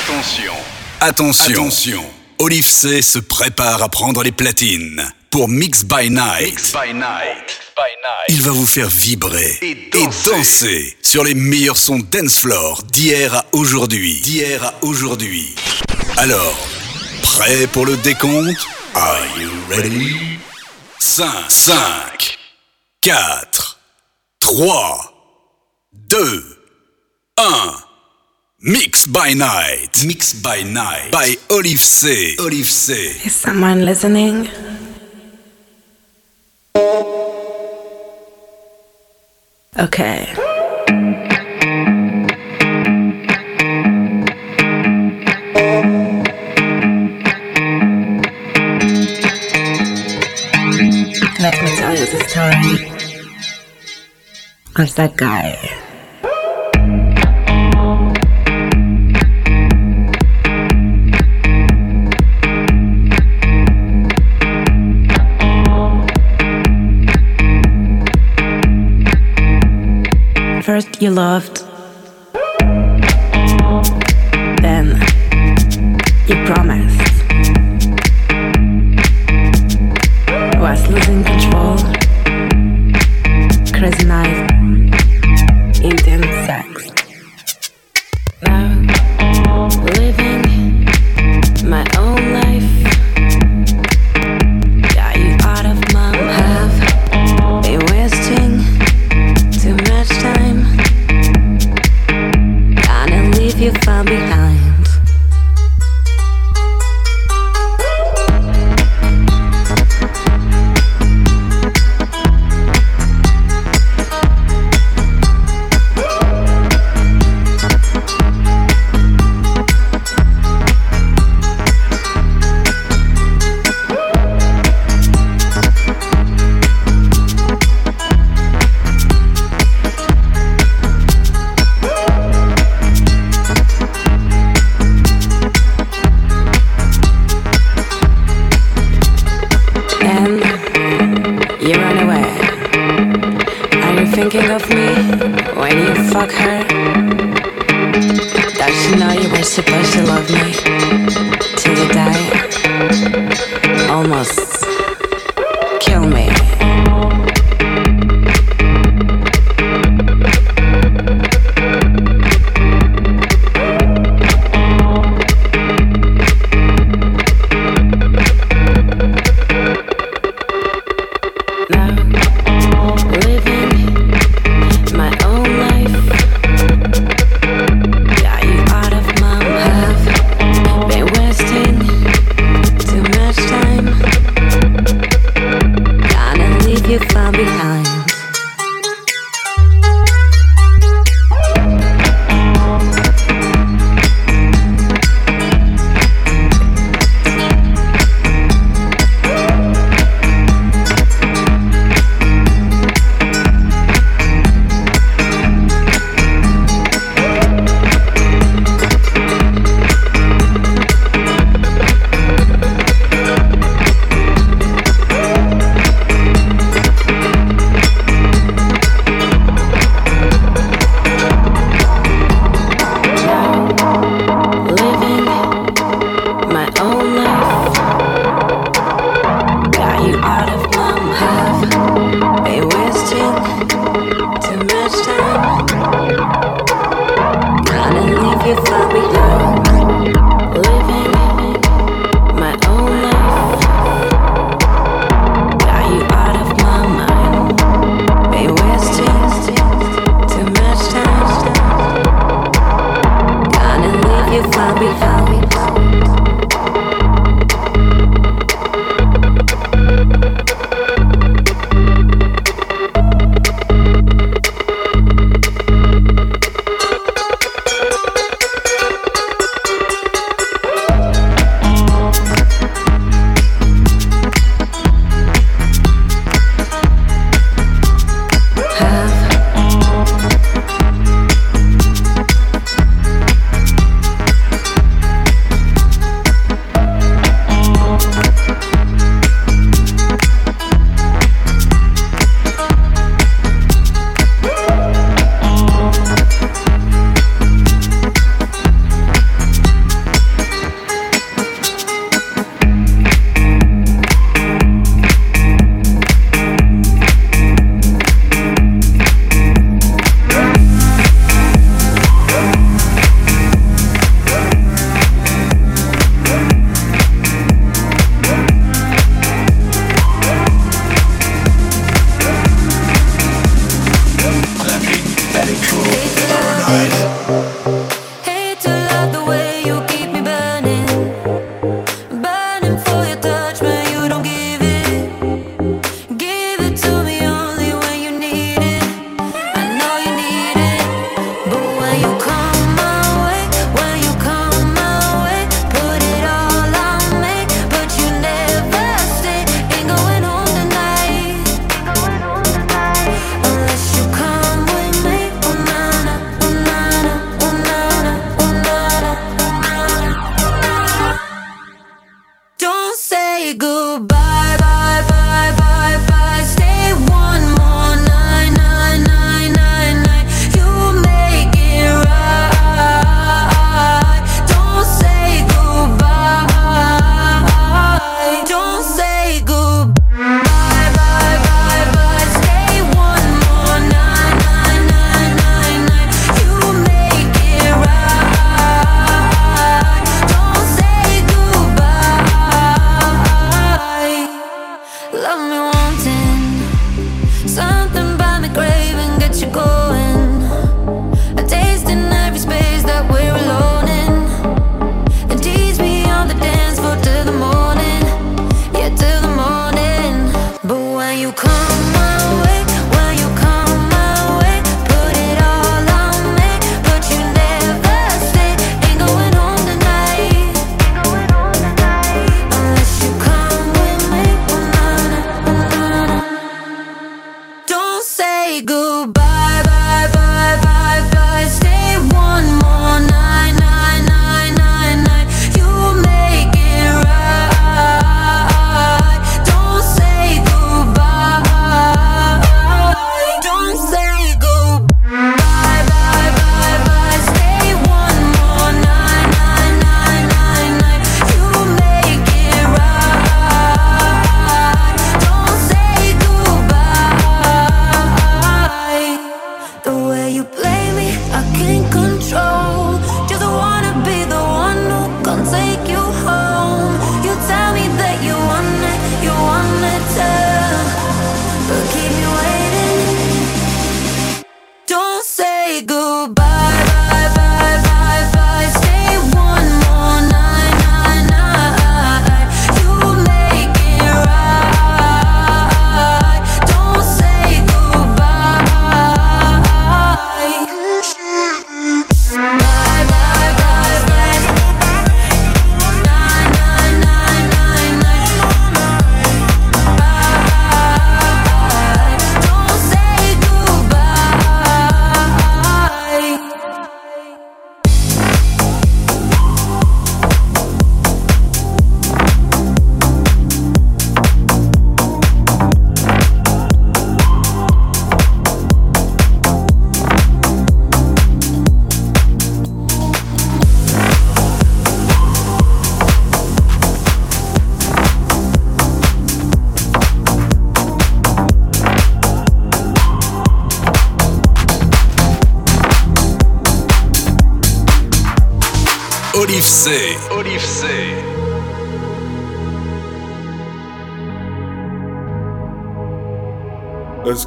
Attention. Attention. Attention. Olive C se prépare à prendre les platines pour Mix by Night. Mix by Night. Il va vous faire vibrer et danser, sur les meilleurs sons dance floor d'hier à aujourd'hui. D'hier à aujourd'hui. Alors, prêt pour le décompte? Are you ready? 5, 5, 4, 3, 2, 1. Mix by Night. Mix by Night. By Oliv'C. Olive C. Is someone listening? Okay. Let me tell you the story of that guy. First you loved, then you promised.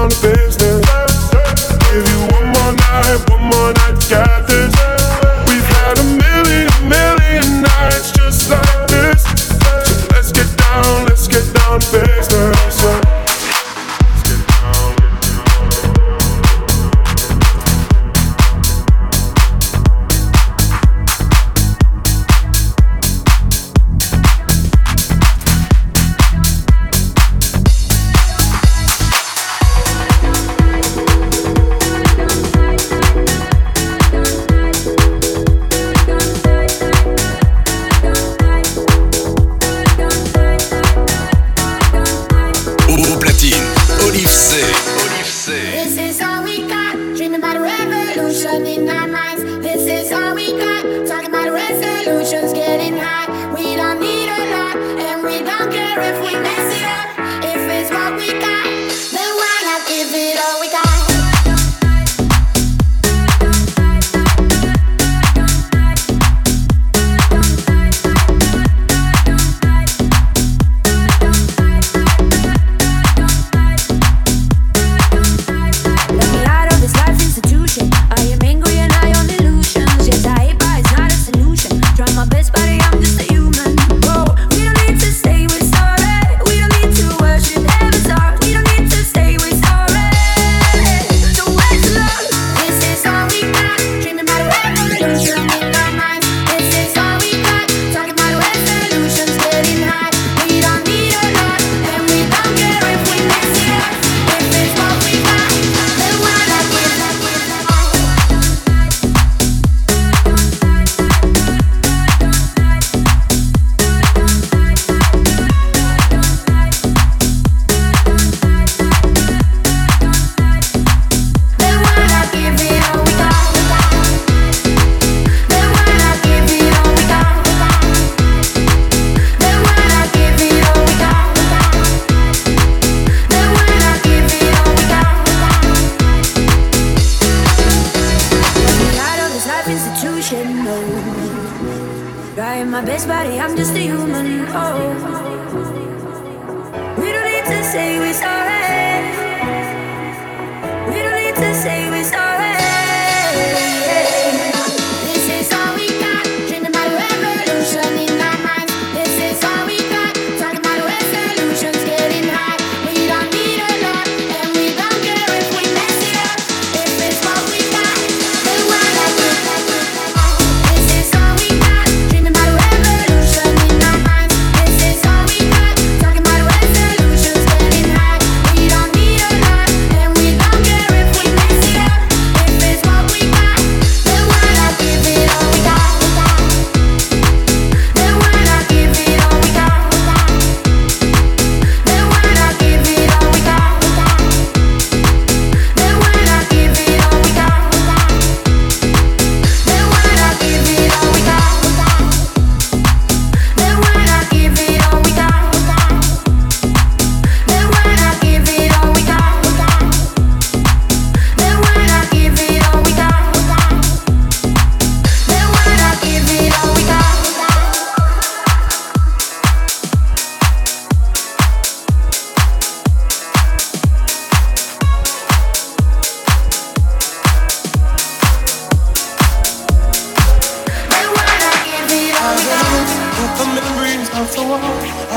On the face.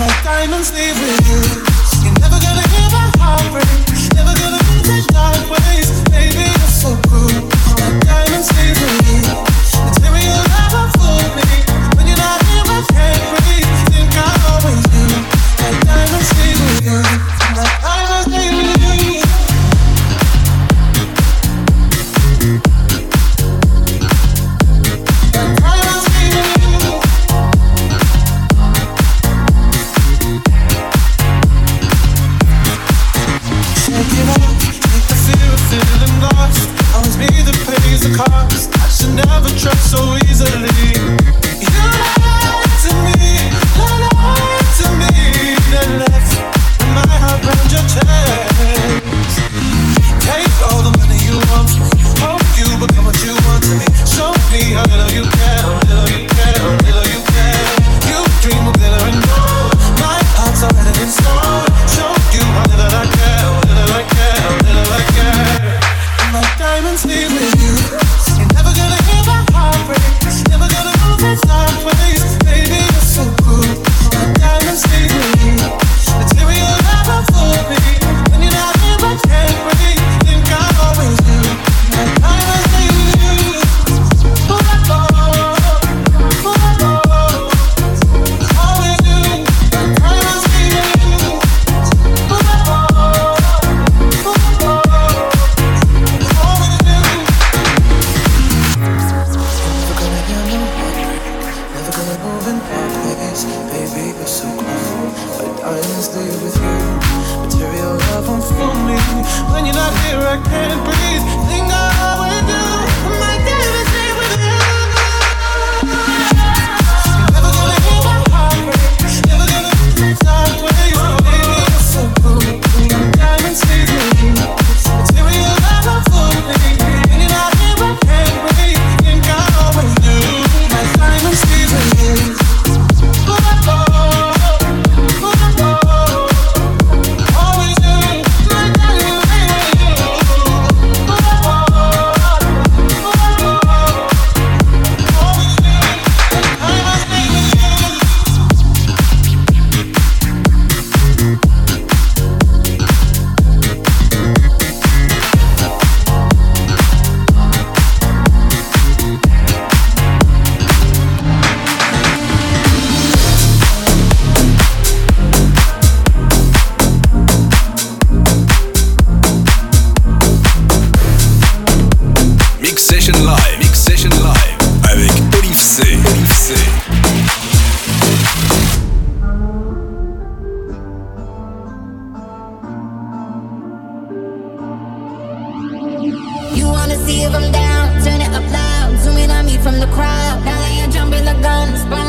my diamonds leave. you never gonna hear my. Never gonna the dark ways. Baby, so diamonds you. Tell me you'll never fool me. When you're not here, I can't breathe. Think I always diamonds with you. if I'm down. Turn it up loud. Zooming on me from the crowd. Now they are jumping the gun.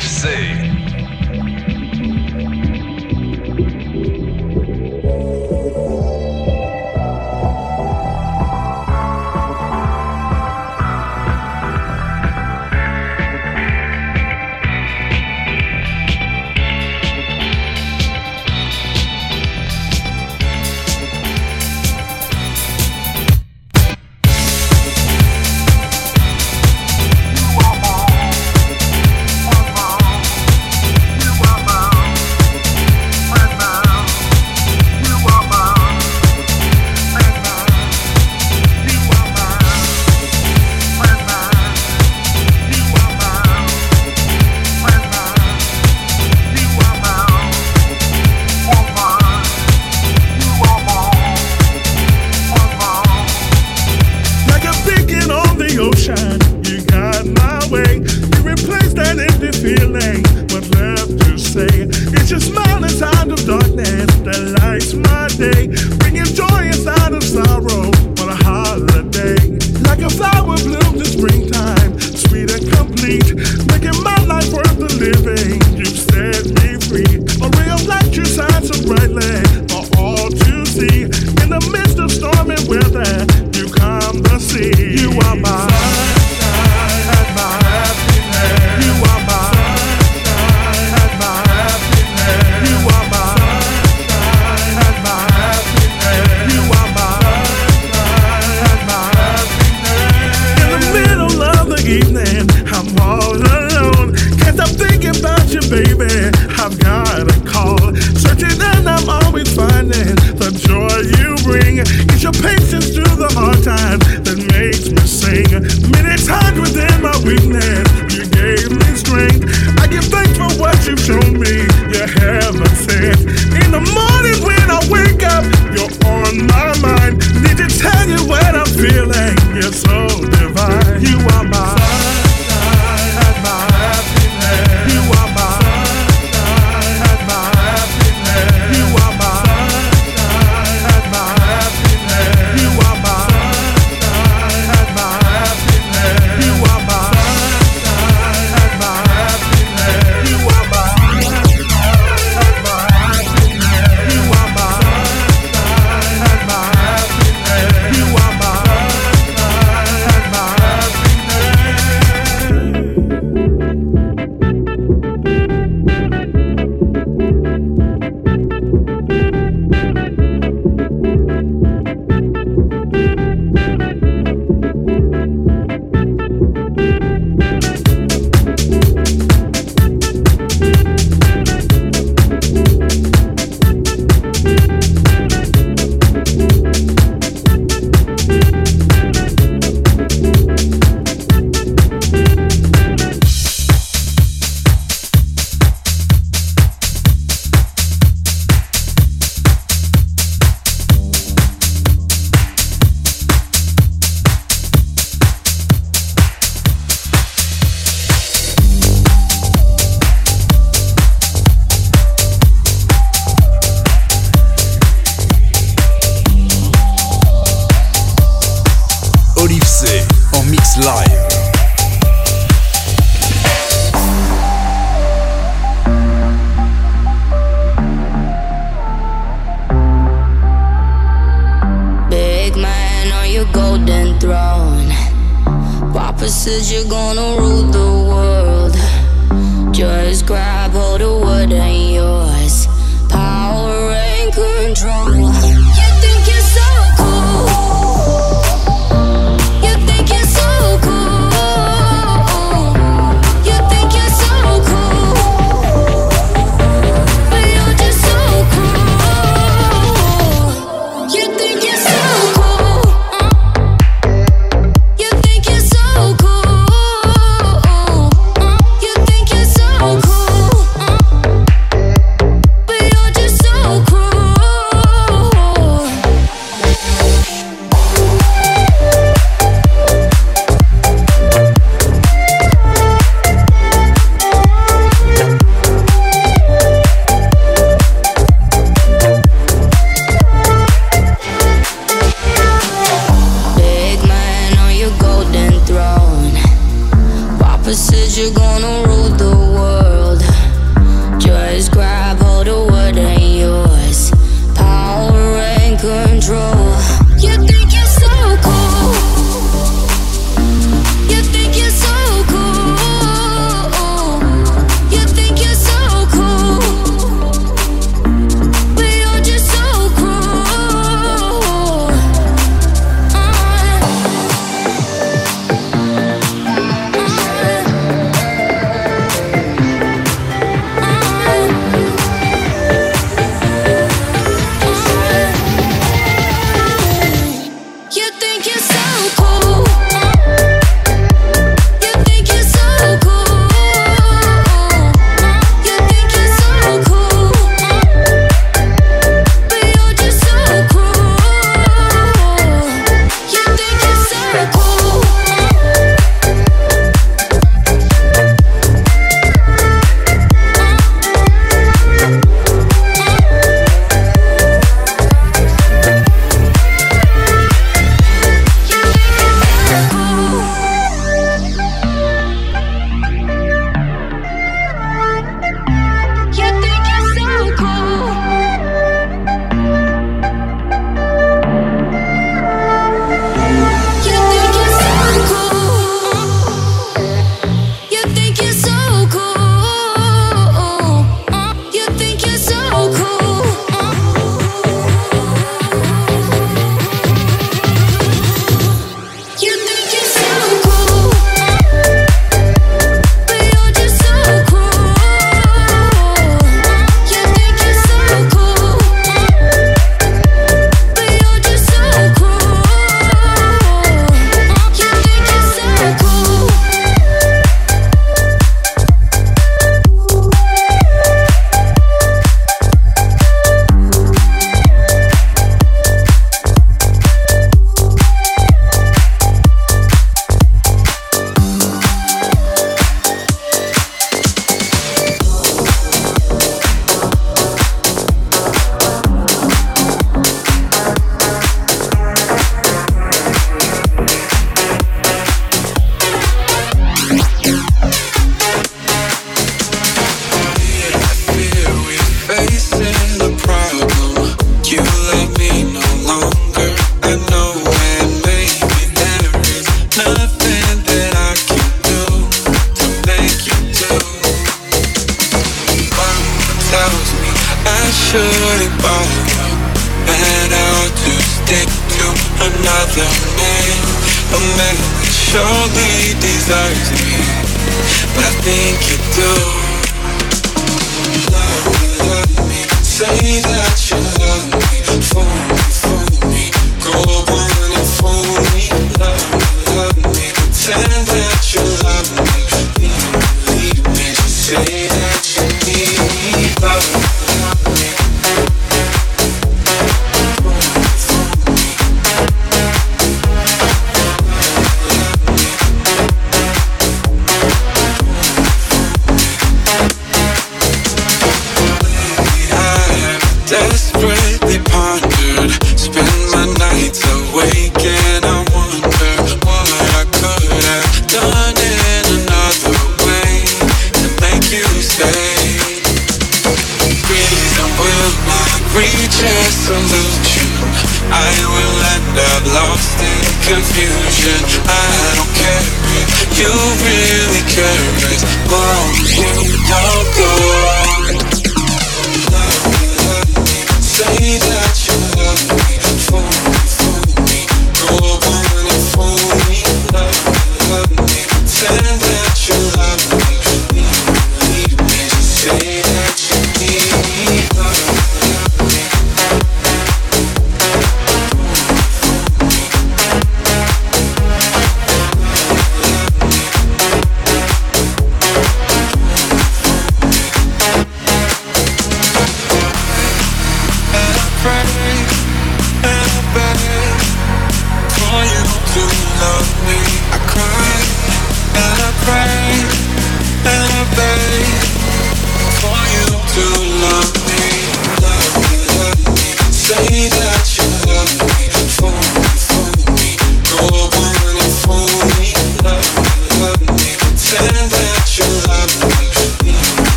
C.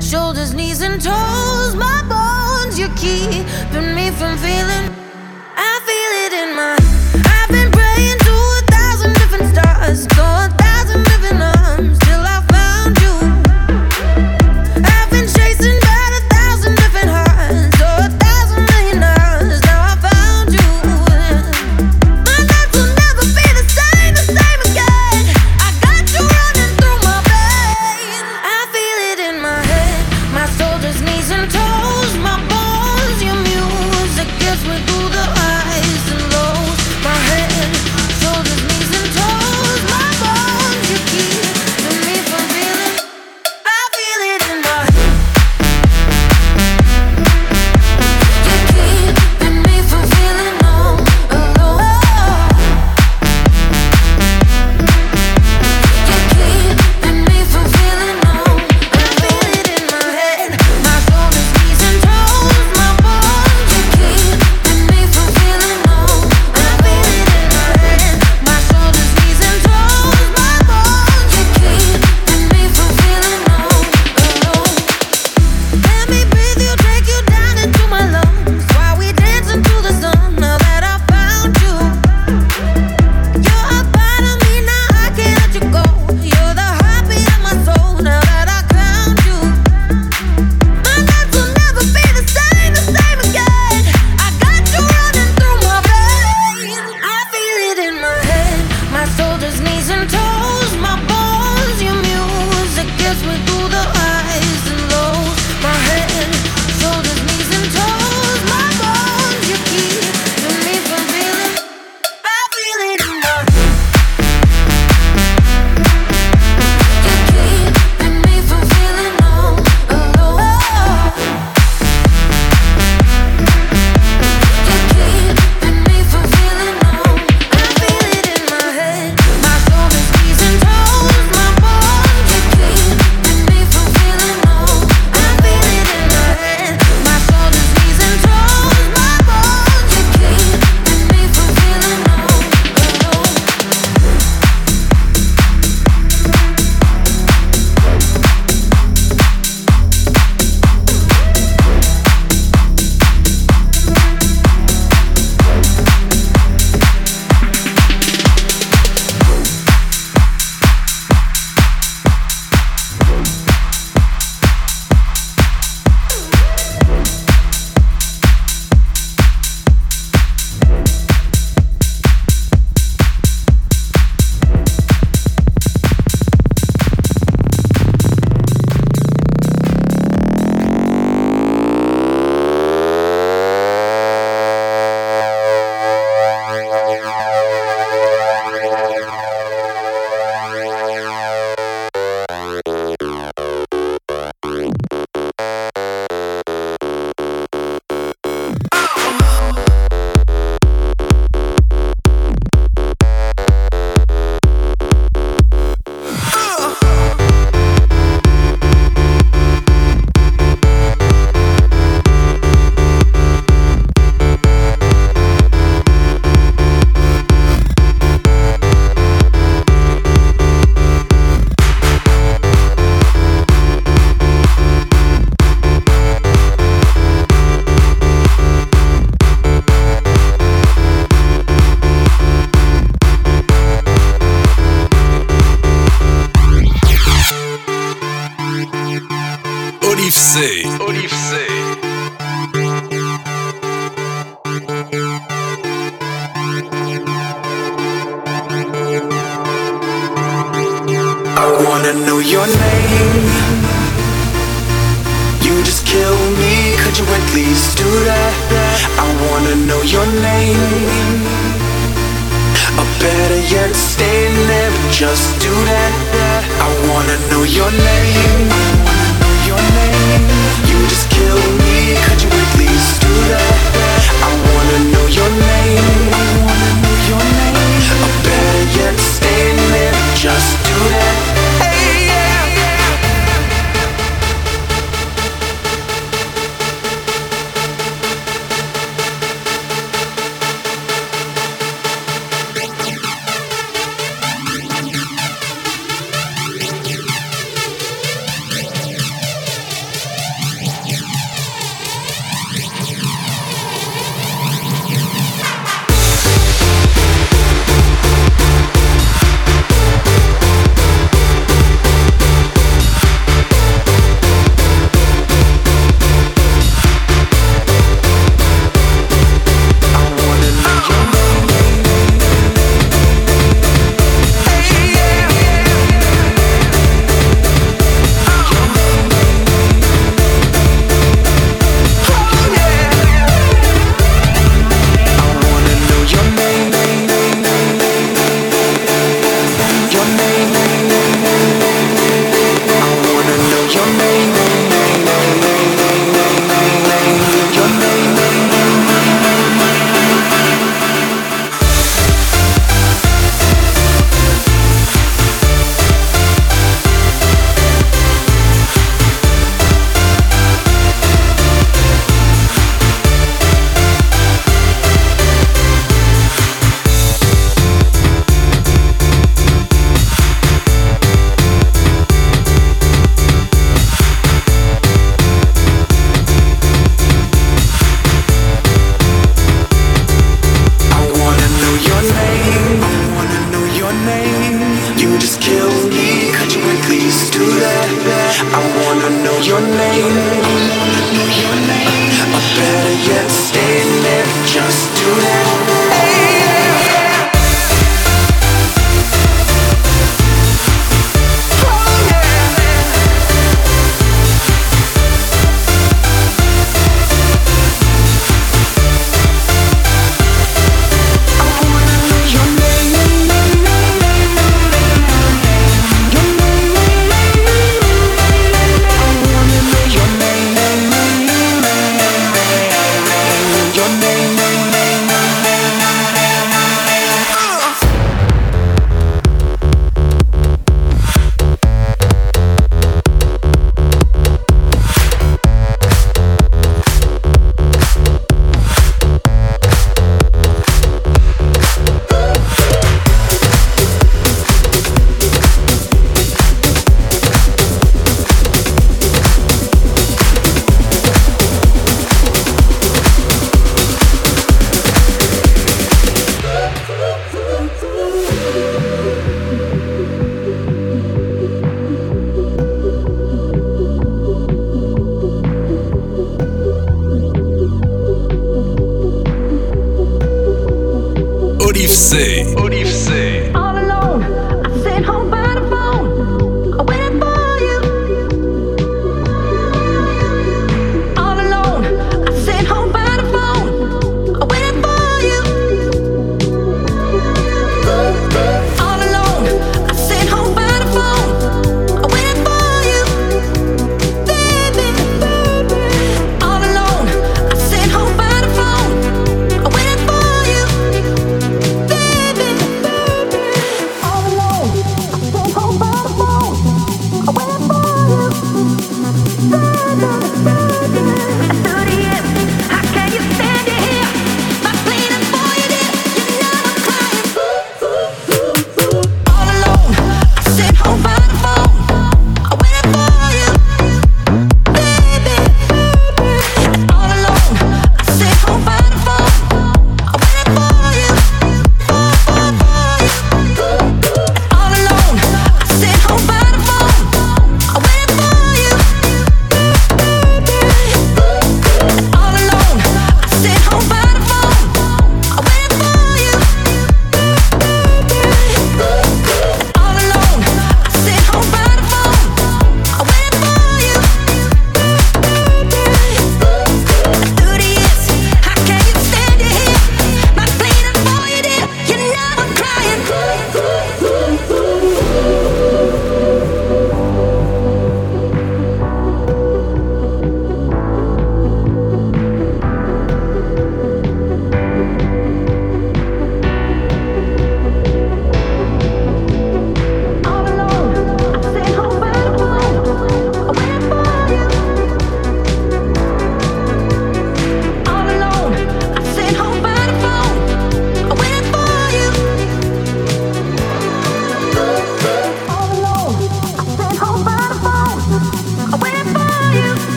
shoulders, knees, and toes. My bones, you're keeping me from feeling.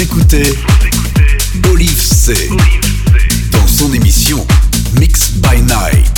Écoutez Olive C dans son émission Mix by Night.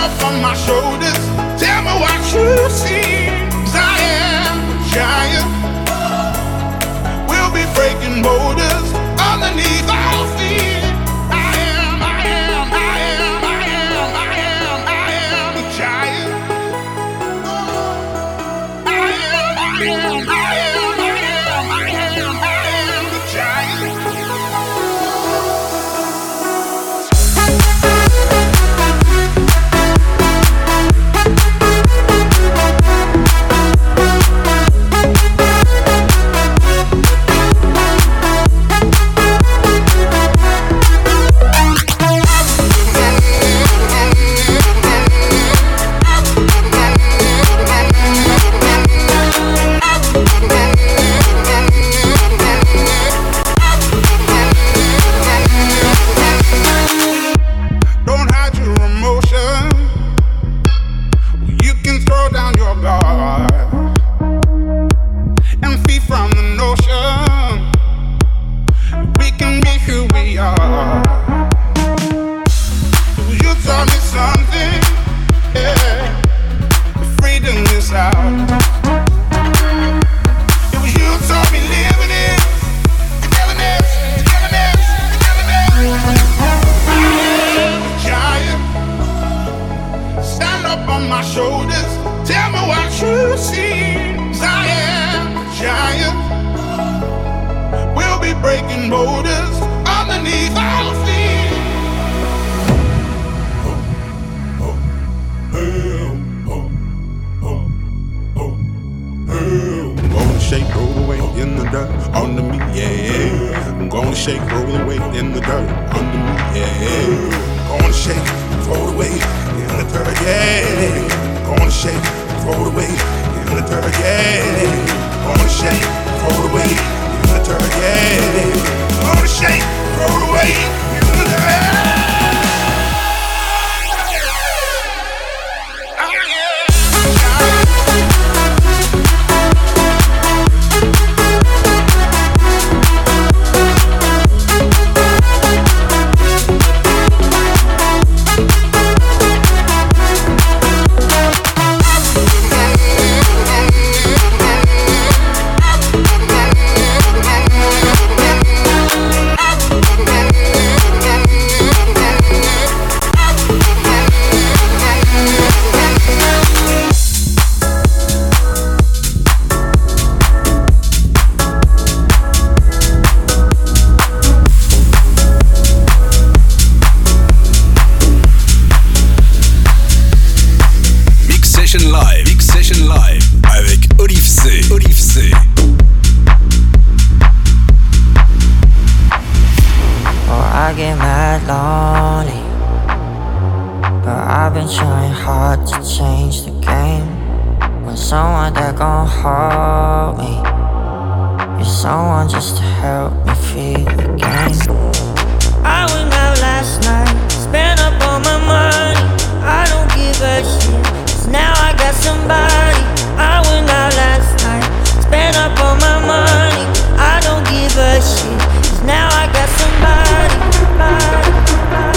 Up on my shoulders. Tell me what you see. I am a giant. We'll be breaking boulders underneath someone that gon' hold me. You're someone just to help me feel again. I went out last night, spent up all my money. I don't give a shit. 'cause now I got somebody. I went out last night, spent up all my money. I don't give a shit. 'cause now I got somebody. somebody, somebody.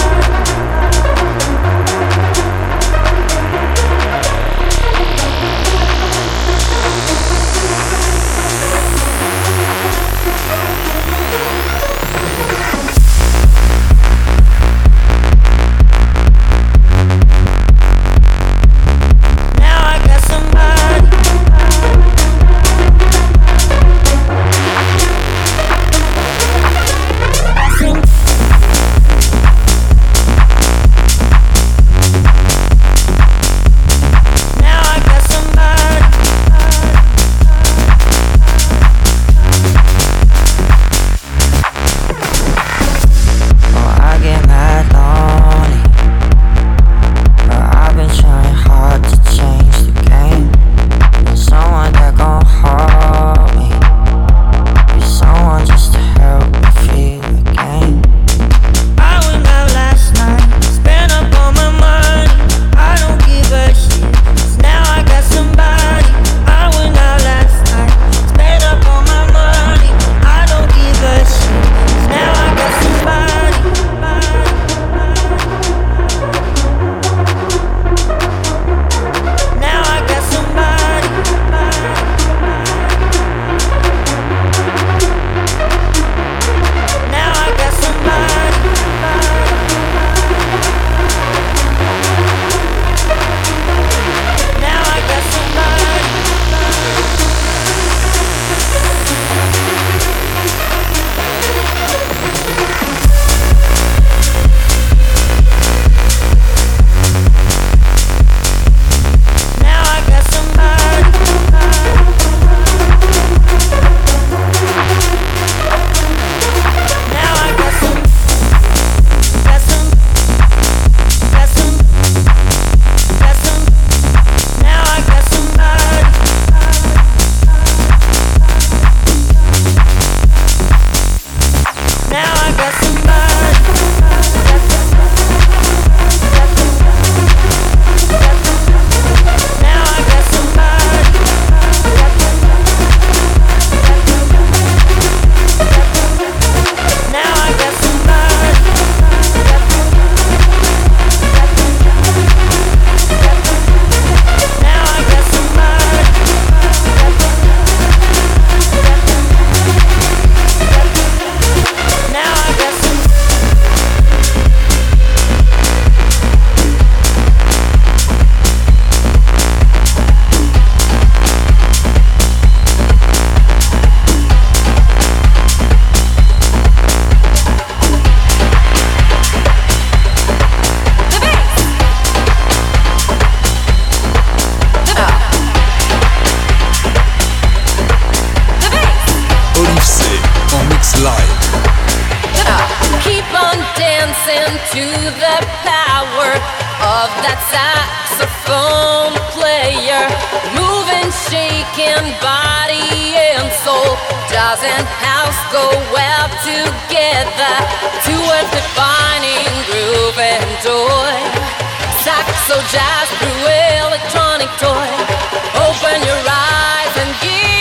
aching body and soul. Doesn't house go well together? To a defining groove and joy. Saxo jazz through electronic toy. Open your eyes and give.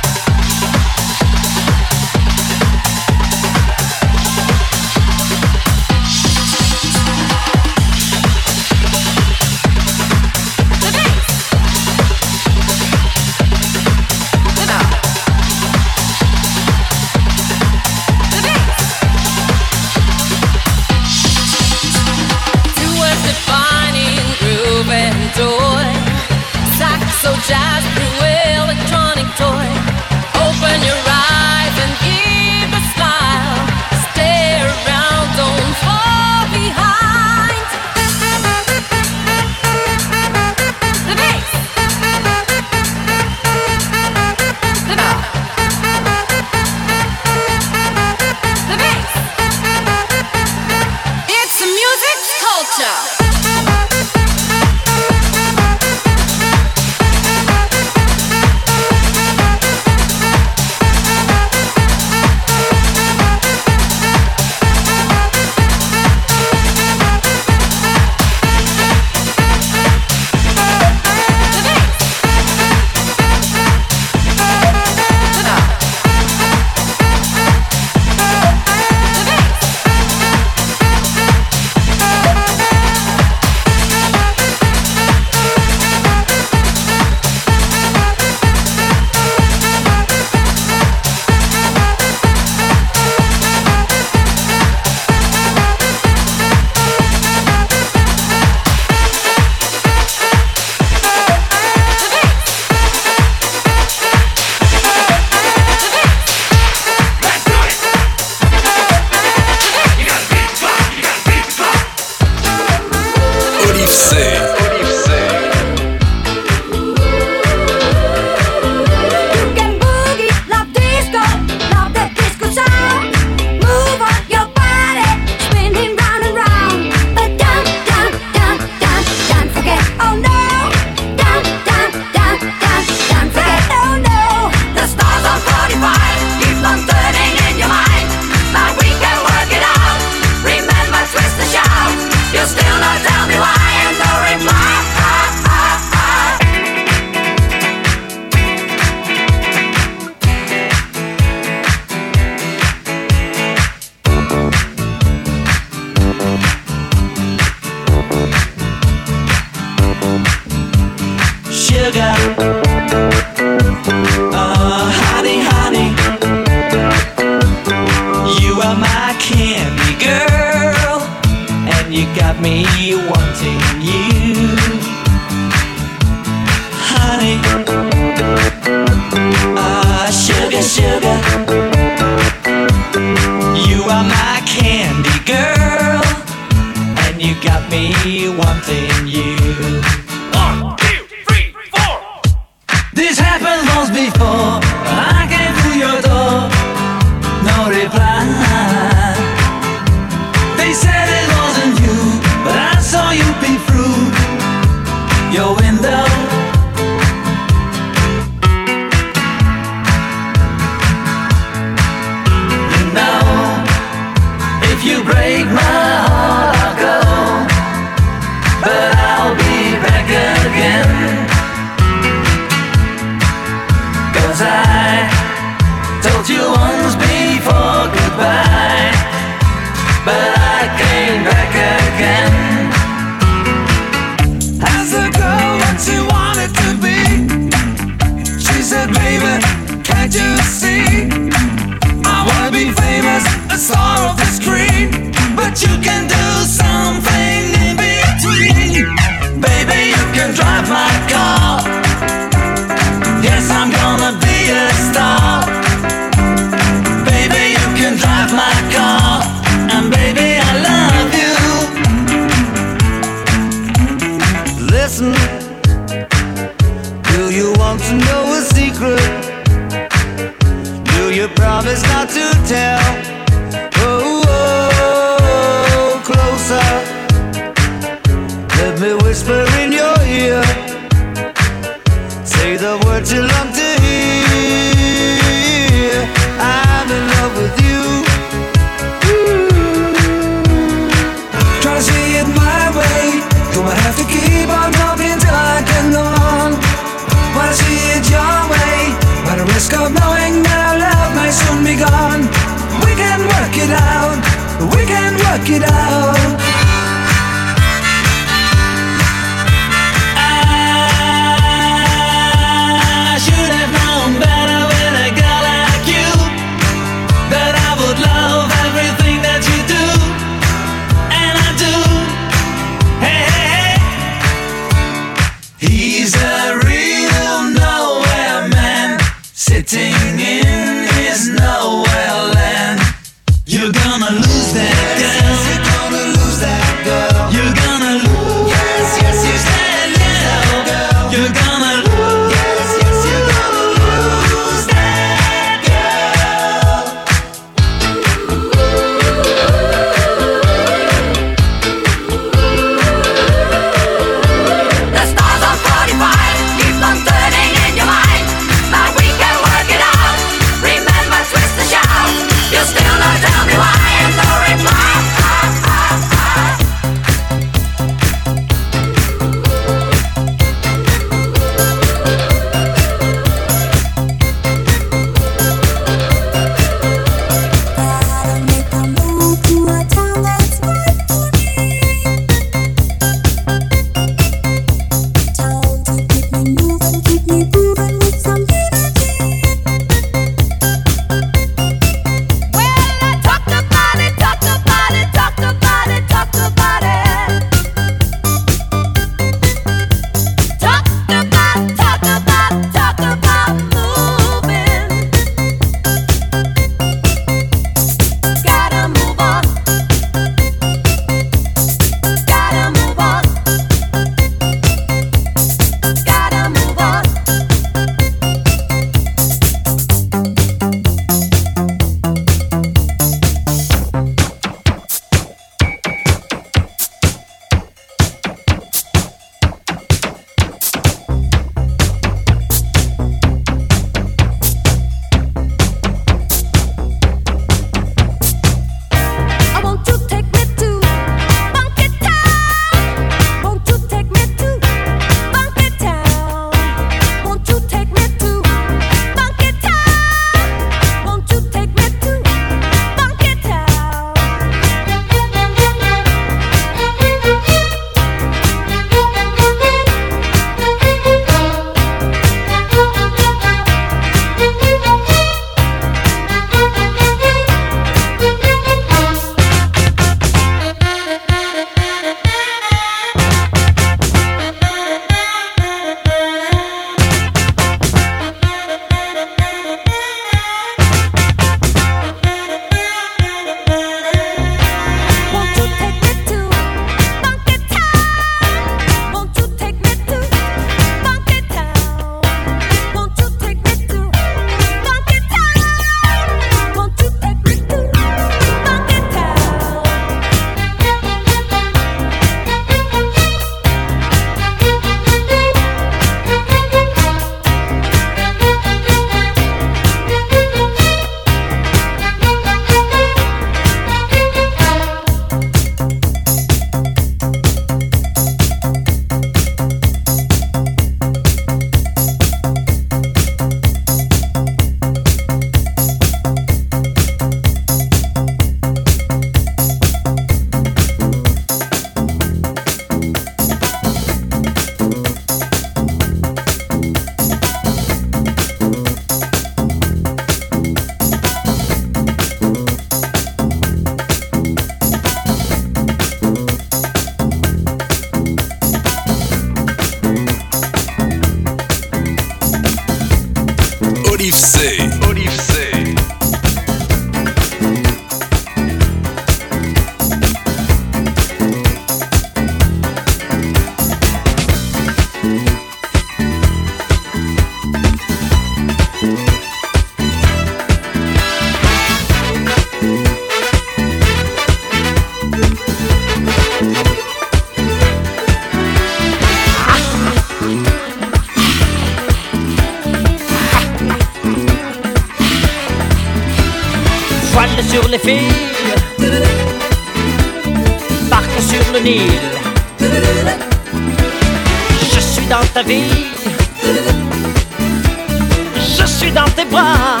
Tes bras.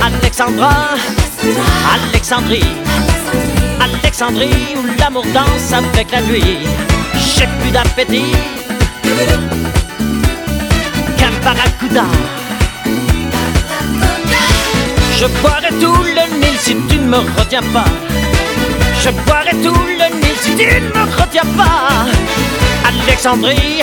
Alexandra, Alexandrie, Alexandrie où l'amour danse avec la nuit. J'ai plus d'appétit qu'un barracuda. Je boirai tout le Nil si tu ne me retiens pas. Je boirai tout le Nil si tu ne me retiens pas. Alexandrie,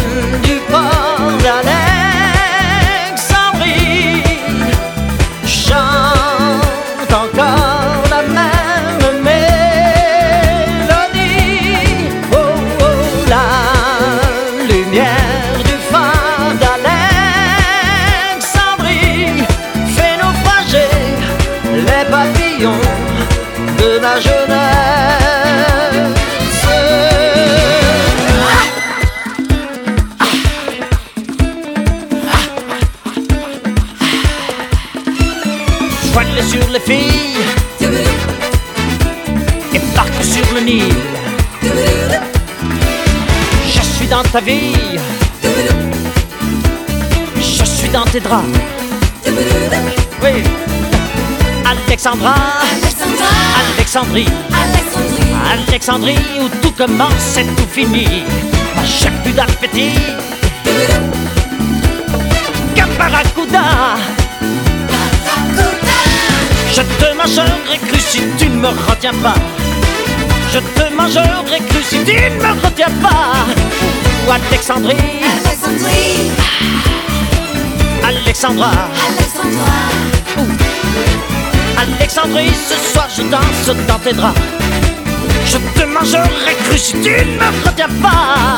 Ta vie, je suis dans tes draps. Oui, Alexandra, Alexandrie, Alexandrie où tout commence et tout finit. J'ai plus d'appétit qu'un barracuda. Je te mangerai cru si tu ne me retiens pas. Je te mangerai cru si tu ne me retiens pas. Ou Alexandrie, Alexandra. Alexandrie, ce soir je danse dans tes draps. Je te mangerai cru si tu ne me retiens pas.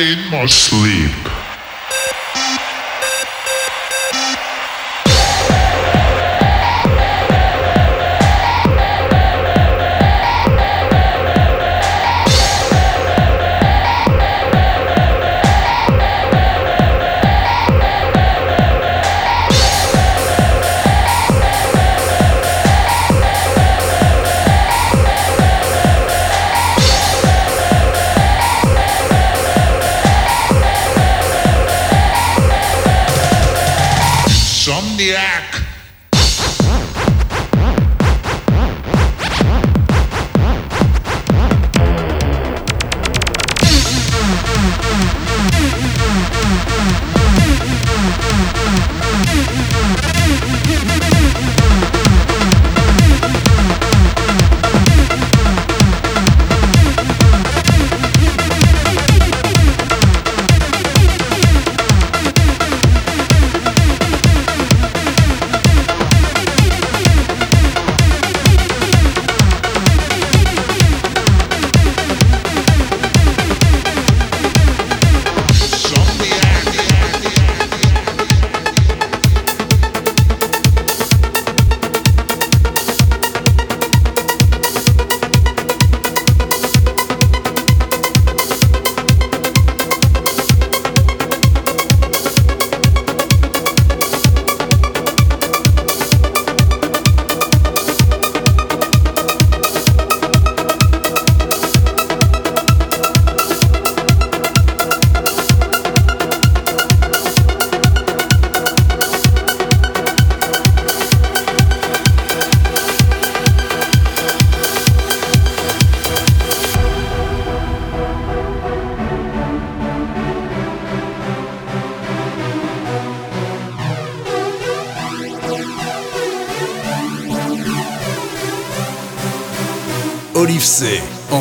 In my sleep.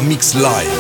Mix live.